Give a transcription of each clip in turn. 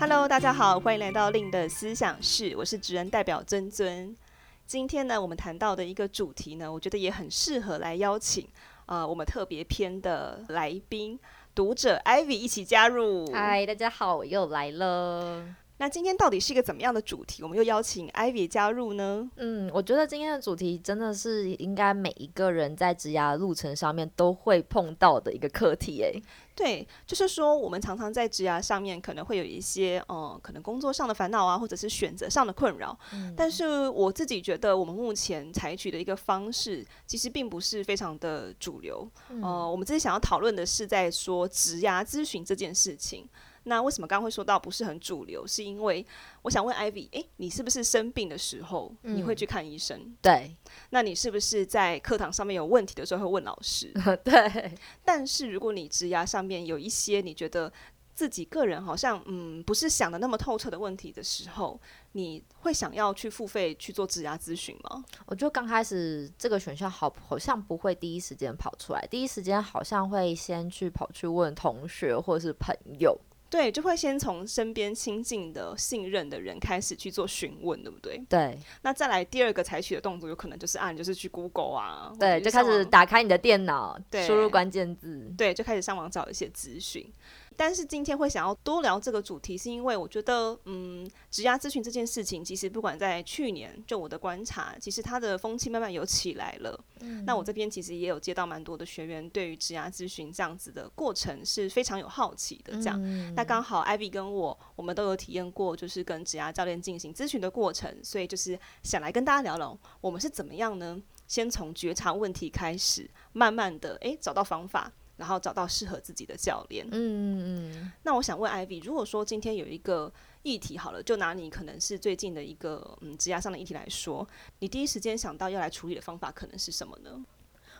Hello，大家好，欢迎来到令的思想室，我是职人代表尊尊。今天呢，我们谈到的一个主题呢，我觉得也很适合来邀请啊、呃，我们特别篇的来宾读者 Ivy 一起加入。嗨，大家好，我又来了。那今天到底是一个怎么样的主题？我们又邀请 Ivy 加入呢？嗯，我觉得今天的主题真的是应该每一个人在职涯路程上面都会碰到的一个课题诶。对，就是说我们常常在职涯上面可能会有一些嗯，可能工作上的烦恼啊，或者是选择上的困扰。嗯。但是我自己觉得，我们目前采取的一个方式，其实并不是非常的主流。嗯。呃，我们这次想要讨论的是在说职涯咨询这件事情。那为什么刚刚会说到不是很主流？是因为我想问 Ivy，诶，你是不是生病的时候你会去看医生？嗯，对。那你是不是在课堂上面有问题的时候会问老师？对。但是如果你职涯上面有一些你觉得自己个人好像嗯不是想的那么透彻的问题的时候，你会想要去付费去做职涯咨询吗？我觉得刚开始这个选项好好像不会第一时间跑出来，第一时间好像会先去跑去问同学或者是朋友。对，就会先从身边亲近的、信任的人开始去做询问，对不对？对。那再来第二个采取的动作，有可能就是按、啊，就是去 Google 啊，对，就开始打开你的电脑，输入关键字，对，就开始上网找一些资讯。但是今天会想要多聊这个主题，是因为我觉得，嗯，职涯咨询这件事情，其实不管在去年，就我的观察，其实它的风气慢慢有起来了。嗯。那我这边其实也有接到蛮多的学员，对于职涯咨询这样子的过程是非常有好奇的。这样，嗯、那刚好 Ivy 跟我，我们都有体验过，就是跟职涯教练进行咨询的过程，所以就是想来跟大家聊聊，我们是怎么样呢？先从觉察问题开始，慢慢的，诶，找到方法。然后找到适合自己的教练。嗯嗯嗯。那我想问 Ivy，如果说今天有一个议题好了，就拿你可能是最近的一个嗯职涯上的议题来说，你第一时间想到要来处理的方法可能是什么呢？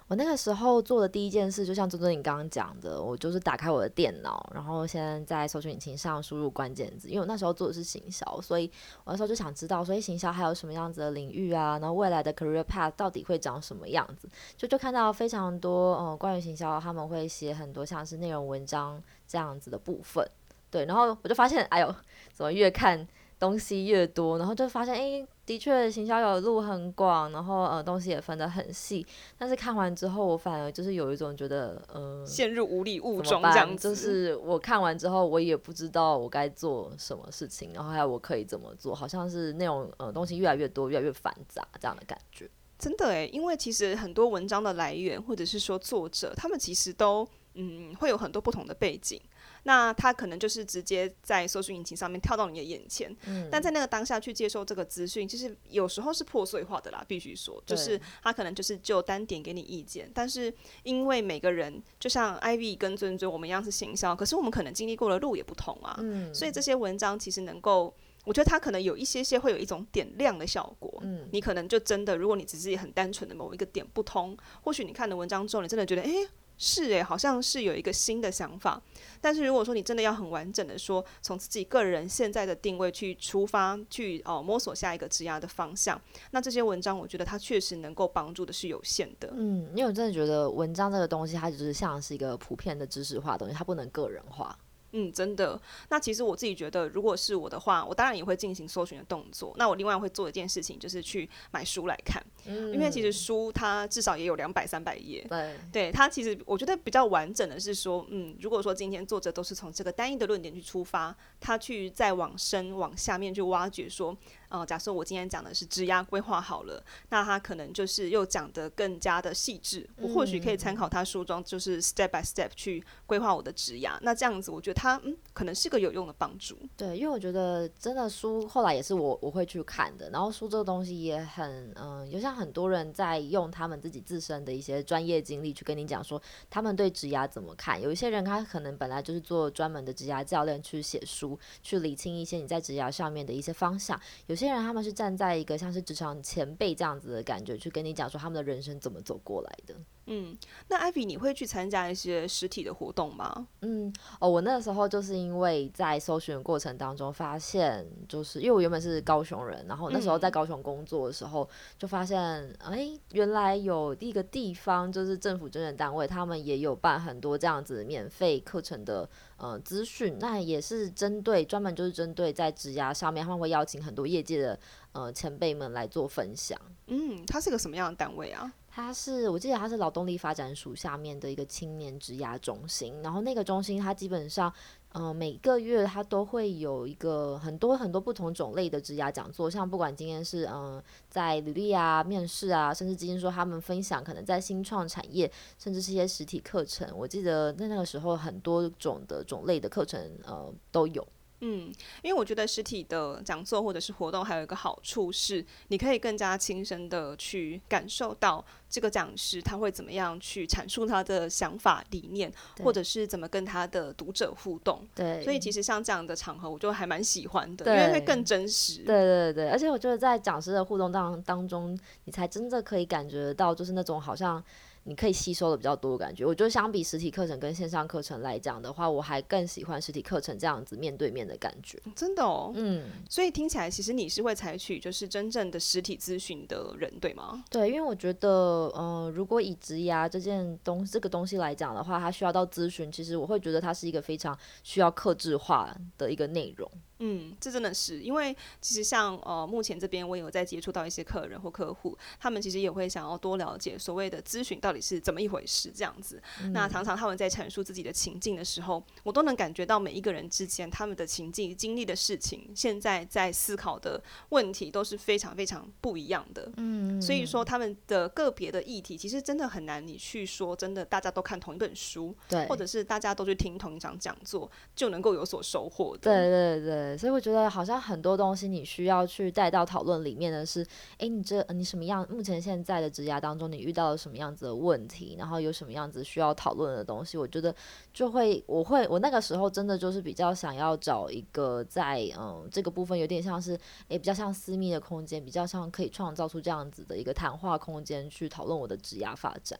我那个时候做的第一件事，就像尊尊你刚刚讲的，我就是打开我的电脑，然后先在搜寻引擎上输入关键字，因为我那时候做的是行销，所以我那时候就想知道，所以行销还有什么样子的领域啊，然后未来的 career path 到底会长什么样子，就就看到非常多嗯关于行销，他们会写很多像是内容文章这样子的部分，对，然后我就发现，哎呦，怎么越看东西越多，然后就发现，哎。的确，行销有路很广，然后呃东西也分得很细。但是看完之后，我反而就是有一种觉得，呃，陷入无理雾中这样子。就是我看完之后，我也不知道我该做什么事情，然后还有我可以怎么做，好像是那种呃东西越来越多，越来越繁杂这样的感觉。真的诶，因为其实很多文章的来源，或者是说作者，他们其实都嗯会有很多不同的背景。那他可能就是直接在搜索引擎上面跳到你的眼前，嗯，但在那个当下去接受这个资讯，其实有时候是破碎化的啦，必须说，就是他可能就是就单点给你意见，但是因为每个人就像 Ivy 跟尊尊我们一样是行销，可是我们可能经历过的路也不同啊，嗯，所以这些文章其实能够，我觉得它可能有一些些会有一种点亮的效果，嗯，你可能就真的，如果你只是很单纯的某一个点不通，或许你看的文章之后，你真的觉得，诶。是诶，好像是有一个新的想法，但是如果说你真的要很完整的说，从自己个人现在的定位去出发，去哦摸索下一个职涯的方向，那这些文章我觉得它确实能够帮助的是有限的。嗯，因为我真的觉得文章这个东西，它就是像是一个普遍的知识化的东西，它不能个人化。嗯，真的。那其实我自己觉得，如果是我的话，我当然也会进行搜寻的动作。那我另外会做一件事情，就是去买书来看。嗯，因为其实书它至少也有两百、三百页。对，对，它其实我觉得比较完整的是说，嗯，如果说今天作者都是从这个单一的论点去出发，他去再往深往下面去挖掘说。呃，假设我今天讲的是职涯规划好了，那他可能就是又讲得更加的细致。我或许可以参考他书中，就是 step by step 去规划我的职涯。那这样子，我觉得他嗯，可能是个有用的帮助。对，因为我觉得真的书后来也是我我会去看的。然后书这个东西也很嗯，就像很多人在用他们自己自身的一些专业经历去跟你讲说，他们对职涯怎么看。有一些人他可能本来就是做专门的职涯教练，去写书，去理清一些你在职涯上面的一些方向。有有些人他们是站在一个像是职场前辈这样子的感觉，去跟你讲说他们的人生怎么走过来的。嗯，那 Ivy 你会去参加一些实体的活动吗？嗯，哦，我那时候就是因为在搜寻过程当中发现，就是因为我原本是高雄人，然后那时候在高雄工作的时候，嗯、就发现，哎，原来有一个地方就是政府捐赠单位，他们也有办很多这样子免费课程的呃资讯，那也是针对专门就是针对在职涯上面，他们会邀请很多业界的呃前辈们来做分享。嗯，它是个什么样的单位啊？它是，我记得它是劳动力发展署下面的一个青年职涯中心，然后那个中心它基本上，嗯、呃，每个月它都会有一个很多很多不同种类的职涯讲座，像不管今天是嗯、呃，在履历啊、面试啊，甚至今天说他们分享可能在新创产业，甚至是一些实体课程，我记得在那个时候很多种的种类的课程呃都有。嗯，因为我觉得实体的讲座或者是活动还有一个好处是，你可以更加亲身的去感受到这个讲师他会怎么样去阐述他的想法理念，或者是怎么跟他的读者互动。对，所以其实像这样的场合，我就还蛮喜欢的，因为会更真实。对对对，而且我觉得在讲师的互动当当中，你才真的可以感觉到，就是那种好像。你可以吸收的比较多的感觉，我觉得相比实体课程跟线上课程来讲的话，我还更喜欢实体课程这样子面对面的感觉。真的哦，嗯，所以听起来其实你是会采取就是真正的实体咨询的人，对吗？对，因为我觉得，呃，如果以职涯这件东这个东西来讲的话，它需要到咨询，其实我会觉得它是一个非常需要克制化的一个内容。嗯，这真的是因为其实像呃，目前这边我有在接触到一些客人或客户，他们其实也会想要多了解所谓的咨询到底是怎么一回事这样子。嗯、那常常他们在阐述自己的情境的时候，我都能感觉到每一个人之间他们的情境经历的事情，现在在思考的问题都是非常非常不一样的。嗯，所以说他们的个别的议题其实真的很难，你去说真的大家都看同一本书，对，或者是大家都去听同一场讲座就能够有所收获的。对对对。所以我觉得好像很多东西你需要去带到讨论里面的是，诶，你这你什么样？目前现在的职涯当中，你遇到了什么样子的问题？然后有什么样子需要讨论的东西？我觉得就会，我会，我那个时候真的就是比较想要找一个在嗯这个部分有点像是，诶，比较像私密的空间，比较像可以创造出这样子的一个谈话空间去讨论我的职涯发展。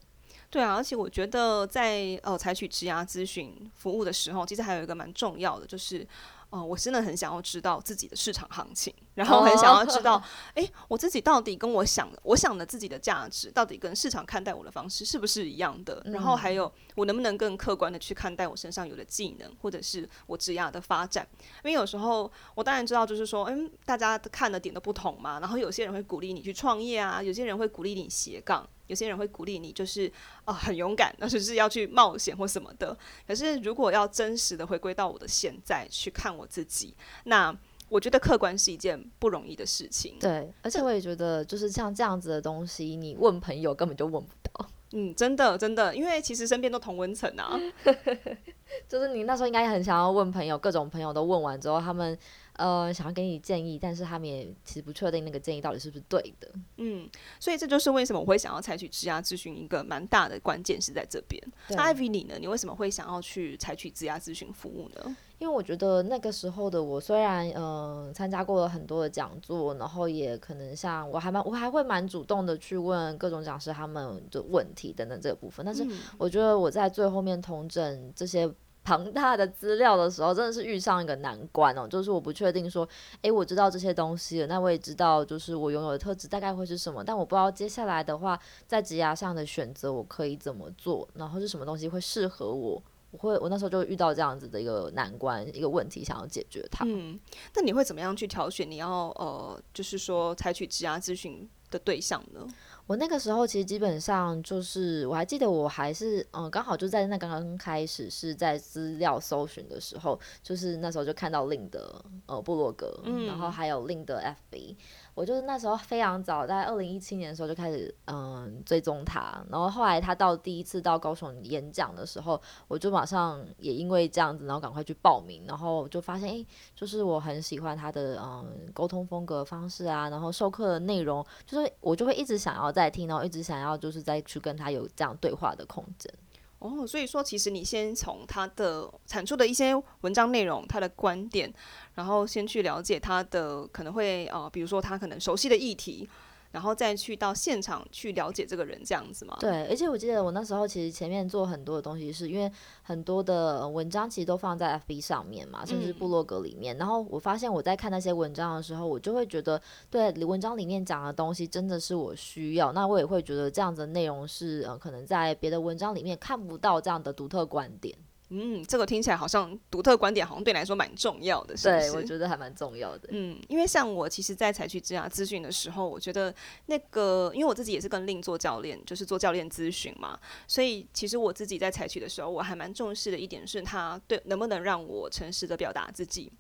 对啊，而且我觉得在呃采取职涯咨询服务的时候，其实还有一个蛮重要的就是。哦、呃，我真的很想要知道自己的市场行情，然后很想要知道，哎、oh. 欸，我自己到底跟我想，我想的自己的价值，到底跟市场看待我的方式是不是一样的？嗯、然后还有，我能不能更客观的去看待我身上有的技能，或者是我职涯的发展？因为有时候我当然知道，就是说，嗯，大家看的点都不同嘛。然后有些人会鼓励你去创业啊，有些人会鼓励你斜杠。有些人会鼓励你，就是啊、呃、很勇敢，那就是要去冒险或什么的。可是如果要真实的回归到我的现在去看我自己，那我觉得客观是一件不容易的事情。对，而且我也觉得，就是像这样子的东西，你问朋友根本就问不到。嗯，真的真的，因为其实身边都同温层啊。就是你那时候应该很想要问朋友，各种朋友都问完之后，他们。呃，想要给你建议，但是他们也其实不确定那个建议到底是不是对的。嗯，所以这就是为什么我会想要采取职涯咨询一个蛮大的关键是在这边。那 Ivy 你呢？你为什么会想要去采取职涯咨询服务呢？因为我觉得那个时候的我，虽然嗯参加过了很多的讲座，然后也可能像我还蛮我还会蛮主动的去问各种讲师他们的问题等等这个部分，但是我觉得我在最后面统整这些。庞大的资料的时候，真的是遇上一个难关哦。就是我不确定说，诶，我知道这些东西了，那我也知道，就是我拥有的特质大概会是什么，但我不知道接下来的话，在职涯上的选择，我可以怎么做，然后是什么东西会适合我。我会，我那时候就遇到这样子的一个难关，一个问题，想要解决它。嗯，那你会怎么样去挑选你要呃，就是说采取职涯咨询的对象呢？我那个时候其实基本上就是，我还记得我还是嗯，刚好就在那刚刚开始是在资料搜寻的时候，就是那时候就看到 Lin 的呃部落格，嗯、然后还有 Lin 的 FB。我就是那时候非常早，在二零一七年的时候就开始嗯追踪他，然后后来他到第一次到高雄演讲的时候，我就马上也因为这样子，然后赶快去报名，然后就发现诶，就是我很喜欢他的嗯沟通风格方式啊，然后授课的内容，就是我就会一直想要再听，然后一直想要就是再去跟他有这样对话的空间。哦，所以说其实你先从他的产出的一些文章内容，他的观点，然后先去了解他的可能会呃，比如说他可能熟悉的议题，然后再去到现场去了解这个人这样子吗？对，而且我记得我那时候其实前面做很多的东西，是因为很多的文章其实都放在 FB 上面嘛，甚至部落格里面。嗯、然后我发现我在看那些文章的时候，我就会觉得，对，文章里面讲的东西真的是我需要。那我也会觉得这样子的内容是，呃，可能在别的文章里面看不到这样的独特观点。嗯，这个听起来好像独特观点，好像对你来说蛮重要的，是不是？对，我觉得还蛮重要的。嗯，因为像我其实，在采取职涯咨询的时候，我觉得那个，因为我自己也是跟 Lin 做教练，就是做教练咨询嘛，所以其实我自己在采取的时候，我还蛮重视的一点是，他对能不能让我诚实的表达自己。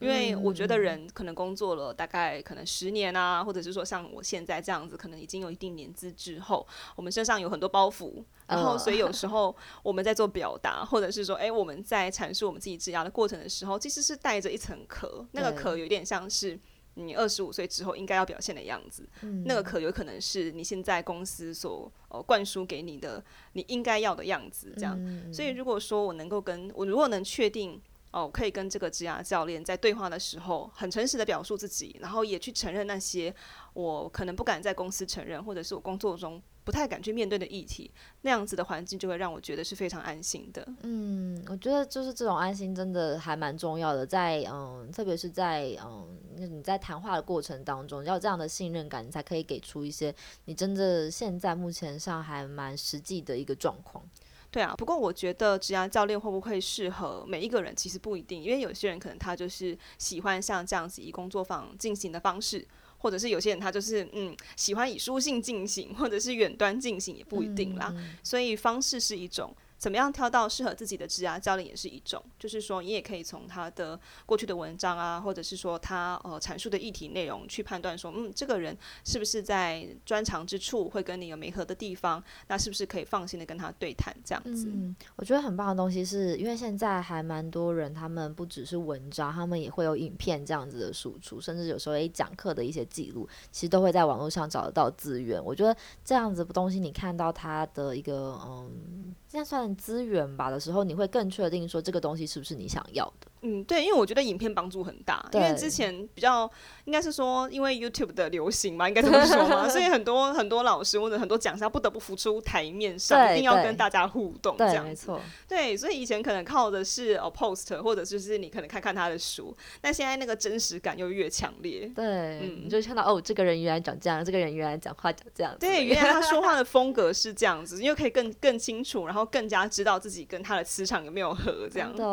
因为我觉得人可能工作了大概可能十年啊，或者是说像我现在这样子，可能已经有一定年资之后，我们身上有很多包袱，然后所以有时 候我们在做表达，或者是说，哎，我们在阐述我们自己职涯的过程的时候，其实是带着一层壳，那个壳有点像是你二十五岁之后应该要表现的样子，那个壳有可能是你现在公司所呃灌输给你的你应该要的样子，这样。所以如果说我能够跟我如果能确定。哦，可以跟这个职涯教练在对话的时候，很诚实的表述自己，然后也去承认那些我可能不敢在公司承认，或者是我工作中不太敢去面对的议题，那样子的环境就会让我觉得是非常安心的。嗯，我觉得就是这种安心真的还蛮重要的，在嗯，特别是在嗯，你在谈话的过程当中，要这样的信任感，你才可以给出一些你真的现在目前上还蛮实际的一个状况。对啊，不过我觉得职涯教练会不会适合每一个人，其实不一定，因为有些人可能他就是喜欢像这样子以工作坊进行的方式，或者是有些人他就是嗯喜欢以书信进行，或者是远端进行也不一定啦，嗯，所以方式是一种。怎么样挑到适合自己的职涯？教练也是一种，就是说你也可以从他的过去的文章啊，或者是说他呃阐述的议题内容去判断说，嗯，这个人是不是在专长之处会跟你有没合的地方，那是不是可以放心的跟他对谈？这样子？嗯，我觉得很棒的东西是因为现在还蛮多人，他们不只是文章，他们也会有影片这样子的输出，甚至有时候诶讲课的一些记录，其实都会在网络上找得到资源。我觉得这样子的东西，你看到他的一个嗯，现在算。资源吧的时候，你会更确定说这个东西是不是你想要的。嗯，对，因为我觉得影片帮助很大，因为之前比较应该是说，因为 YouTube 的流行嘛，应该这么说嘛，所以很多很多老师或者很多讲师不得不浮出台面上，一定要跟大家互动，这样没错。对，所以以前可能靠的是哦 post，或者就是你可能看看他的书，但现在那个真实感又越强烈。对，嗯，你就看到哦，这个人原来长这样，这个人原来讲话讲这样，对，原来他说话的风格是这样子，因为可以更更清楚，然后更加知道自己跟他的磁场有没有合，这样的。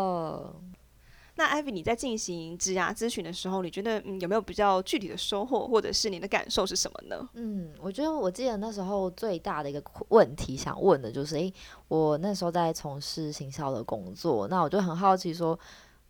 那 Ivy，你在进行职涯咨询的时候，你觉得嗯有没有比较具体的收获，或者是你的感受是什么呢？嗯，我觉得我记得那时候最大的一个问题想问的就是，诶、欸，我那时候在从事行销的工作，那我就很好奇说，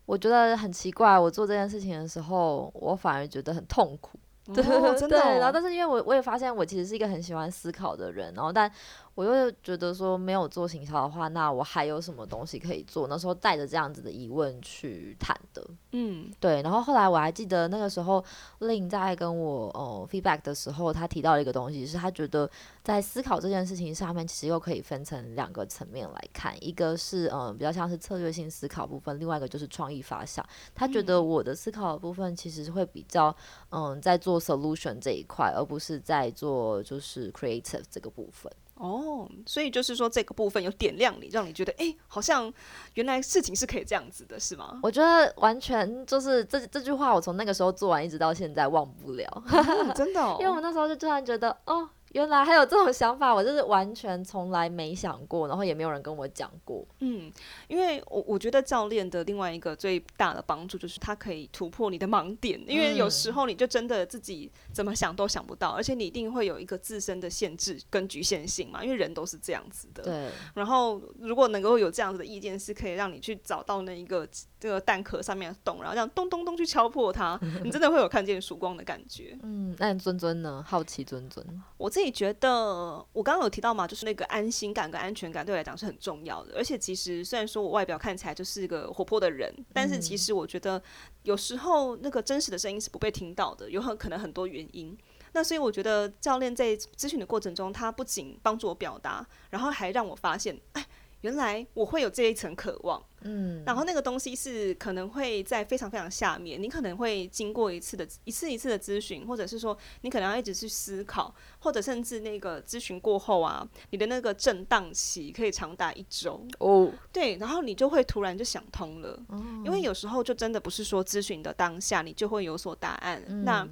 我觉得很奇怪，我做这件事情的时候，我反而觉得很痛苦。哦、对，真的、哦。然后但是因为我我也发现我其实是一个很喜欢思考的人，然后但。我又觉得说没有做行销的话，那我还有什么东西可以做？那时候带着这样子的疑问去谈的，嗯，对。然后后来我还记得那个时候，Lin 在跟我哦 feedback 的时候，他提到了一个东西，是他觉得在思考这件事情上面，其实又可以分成两个层面来看，一个是嗯比较像是策略性思考部分，另外一个就是创意发想。他觉得我的思考的部分其实会比较嗯在做 solution 这一块，而不是在做就是 creative 这个部分。哦，所以就是说这个部分有点亮你，让你觉得哎，好像原来事情是可以这样子的，是吗？我觉得完全就是这这句话，我从那个时候做完一直到现在忘不了，嗯、真的、哦，因为我那时候就突然觉得哦。原来还有这种想法，我就是完全从来没想过，然后也没有人跟我讲过。嗯，因为我我觉得教练的另外一个最大的帮助就是他可以突破你的盲点，因为有时候你就真的自己怎么想都想不到，而且你一定会有一个自身的限制跟局限性嘛，因为人都是这样子的。对。然后如果能够有这样子的意见，是可以让你去找到那一个这个蛋壳上面的洞，然后这样咚咚咚去敲破它，你真的会有看见曙光的感觉。嗯，那尊尊呢？好奇尊尊，我自己觉得，我刚刚有提到嘛，就是那个安心感跟安全感对我来讲是很重要的。而且其实虽然说我外表看起来就是一个活泼的人，但是其实我觉得有时候那个真实的声音是不被听到的，有很可能很多原因。那所以我觉得教练在咨询的过程中，他不仅帮助我表达，然后还让我发现，哎。原来我会有这一层渴望，嗯，然后那个东西是可能会在非常非常下面，你可能会经过一次的一次一次的咨询，或者是说你可能要一直去思考，或者甚至那个咨询过后啊，你的那个震荡期可以长达一周。哦，对，然后你就会突然就想通了，哦，因为有时候就真的不是说咨询的当下你就会有所答案，嗯，那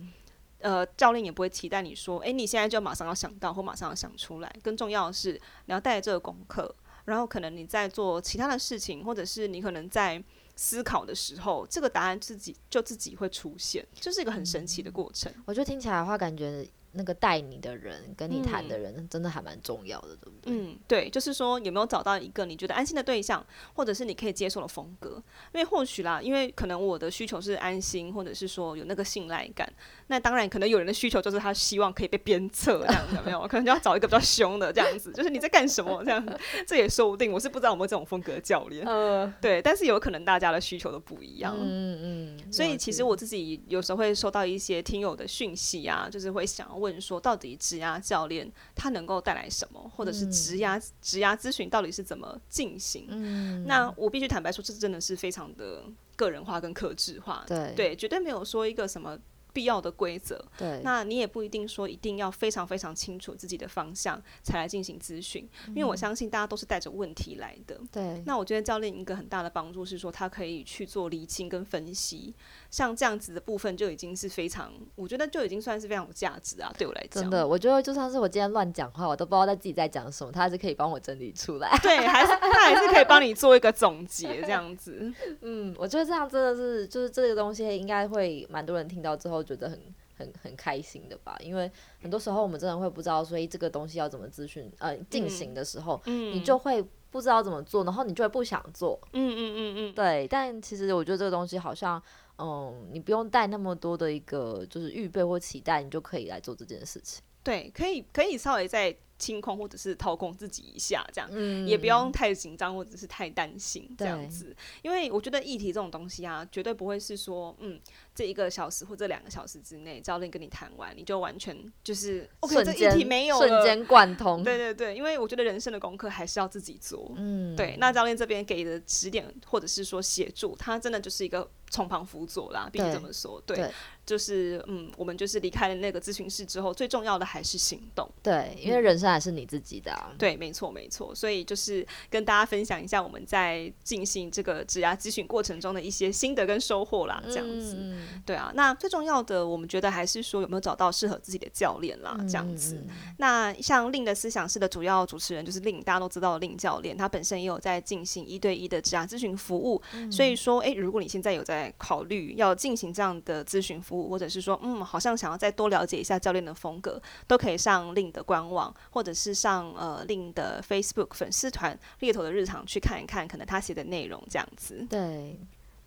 呃教练也不会期待你说，诶，你现在就马上要想到或马上要想出来，更重要的是你要带着这个功课。然后可能你在做其他的事情，或者是你可能在思考的时候，这个答案自己就自己会出现，就是一个很神奇的过程。我觉得听起来的话，感觉。那个带你的人，跟你谈的人，真的还蛮重要的，对不对？嗯，对，就是说有没有找到一个你觉得安心的对象，或者是你可以接受的风格？因为或许啦，因为可能我的需求是安心，或者是说有那个信赖感。那当然，可能有人的需求就是他希望可以被鞭策，这样 有没有？可能就要找一个比较凶的这样子，就是你在干什么这样子，这也说不定。我是不知道有没有这种风格的教练，呃，对，但是有可能大家的需求都不一样，嗯嗯。所以其实我自己有时候会收到一些听友的讯息啊，就是会想要问说，到底。职涯教练他能够带来什么，或者是职涯职涯咨询到底是怎么进行？嗯，那我必须坦白说，这真的是非常的个人化跟克制化。对对，绝对没有说一个什么。必要的规则，对，那你也不一定说一定要非常非常清楚自己的方向才来进行咨询，因为我相信大家都是带着问题来的。对，那我觉得教练一个很大的帮助是说，他可以去做厘清跟分析，像这样子的部分就已经是非常，我觉得就已经算是非常有价值啊。对我来讲，真的，我觉得就算是我今天乱讲话，我都不知道在自己在讲什么，他还是可以帮我整理出来。对，还是他还是可以帮你 做一个总结，这样子。嗯，我觉得这样真的是，就是这个东西应该会蛮多人听到之后觉得很。很很开心的吧，因为很多时候我们真的会不知道，所以这个东西要怎么咨询呃进行的时候，嗯，你就会不知道怎么做，然后你就会不想做，嗯嗯嗯嗯，对。但其实我觉得这个东西好像，嗯，你不用带那么多的一个就是预备或期待，你就可以来做这件事情。对，可以可以稍微再清空或者是掏空自己一下，这样，嗯，也不用太紧张或者是太担心这样子，因为我觉得议题这种东西啊，绝对不会是说，嗯。这一个小时或者两个小时之内，教练跟你谈完，你就完全就是、OK，这议题没有瞬间贯通。对对对，因为我觉得人生的功课还是要自己做。嗯，对。那教练这边给的指点或者是说协助，他真的就是一个从旁辅佐啦，必须这么说。对，对就是嗯，我们就是离开了那个咨询室之后，最重要的还是行动。对，因为人生还是你自己的、啊。对，没错没错。所以就是跟大家分享一下我们在进行这个职涯咨询过程中的一些心得跟收获啦，这样子。嗯对啊，那最重要的，我们觉得还是说有没有找到适合自己的教练啦，这样子。嗯、那像 Lin 的思想室的主要主持人就是 Lin，大家都知道令教练，他本身也有在进行一对一的职涯咨询服务。嗯、所以说，哎、欸，如果你现在有在在考虑要进行这样的咨询服务，或者是说，嗯，好像想要再多了解一下教练的风格，都可以上令的官网，或者是上呃令的 Facebook 粉丝团猎头的日常去看一看，可能他写的内容这样子。对。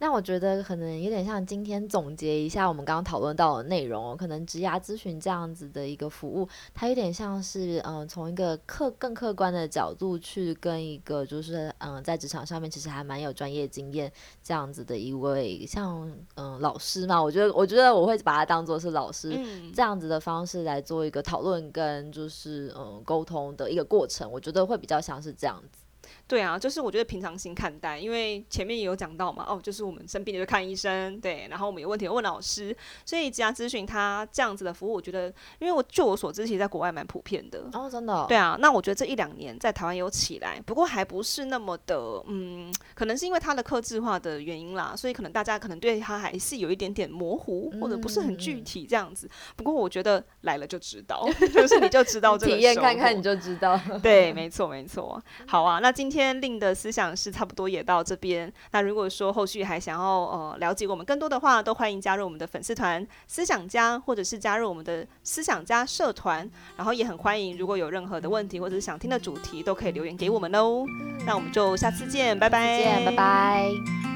那我觉得可能有点像今天总结一下我们刚刚讨论到的内容哦，可能职涯咨询这样子的一个服务，它有点像是嗯，从一个客更客观的角度去跟一个就是嗯，在职场上面其实还蛮有专业经验这样子的一位像嗯老师嘛，我觉得我觉得我会把它当做是老师这样子的方式来做一个讨论跟就是嗯沟通的一个过程，我觉得会比较像是这样子。对啊，就是我觉得平常心看待，因为前面也有讲到嘛，哦，就是我们生病就看医生，对，然后我们有问题问老师，所以职涯咨询他这样子的服务，我觉得，因为我就我所知，其实在国外蛮普遍的哦，真的，对啊，那我觉得这一两年在台湾有起来，不过还不是那么的，嗯，可能是因为它的客制化的原因啦，所以可能大家可能对它还是有一点点模糊或者不是很具体这样子。不过我觉得来了就知道，就是你就知道这个体验看看你就知道，对，没错没错，好啊，那今天。天令的思想是差不多也到这边。那如果说后续还想要呃了解我们更多的话，都欢迎加入我们的粉丝团思想家，或者是加入我们的思想家社团。然后也很欢迎，如果有任何的问题或者是想听的主题，都可以留言给我们哦。那我们就下次见，拜拜，再见，拜拜。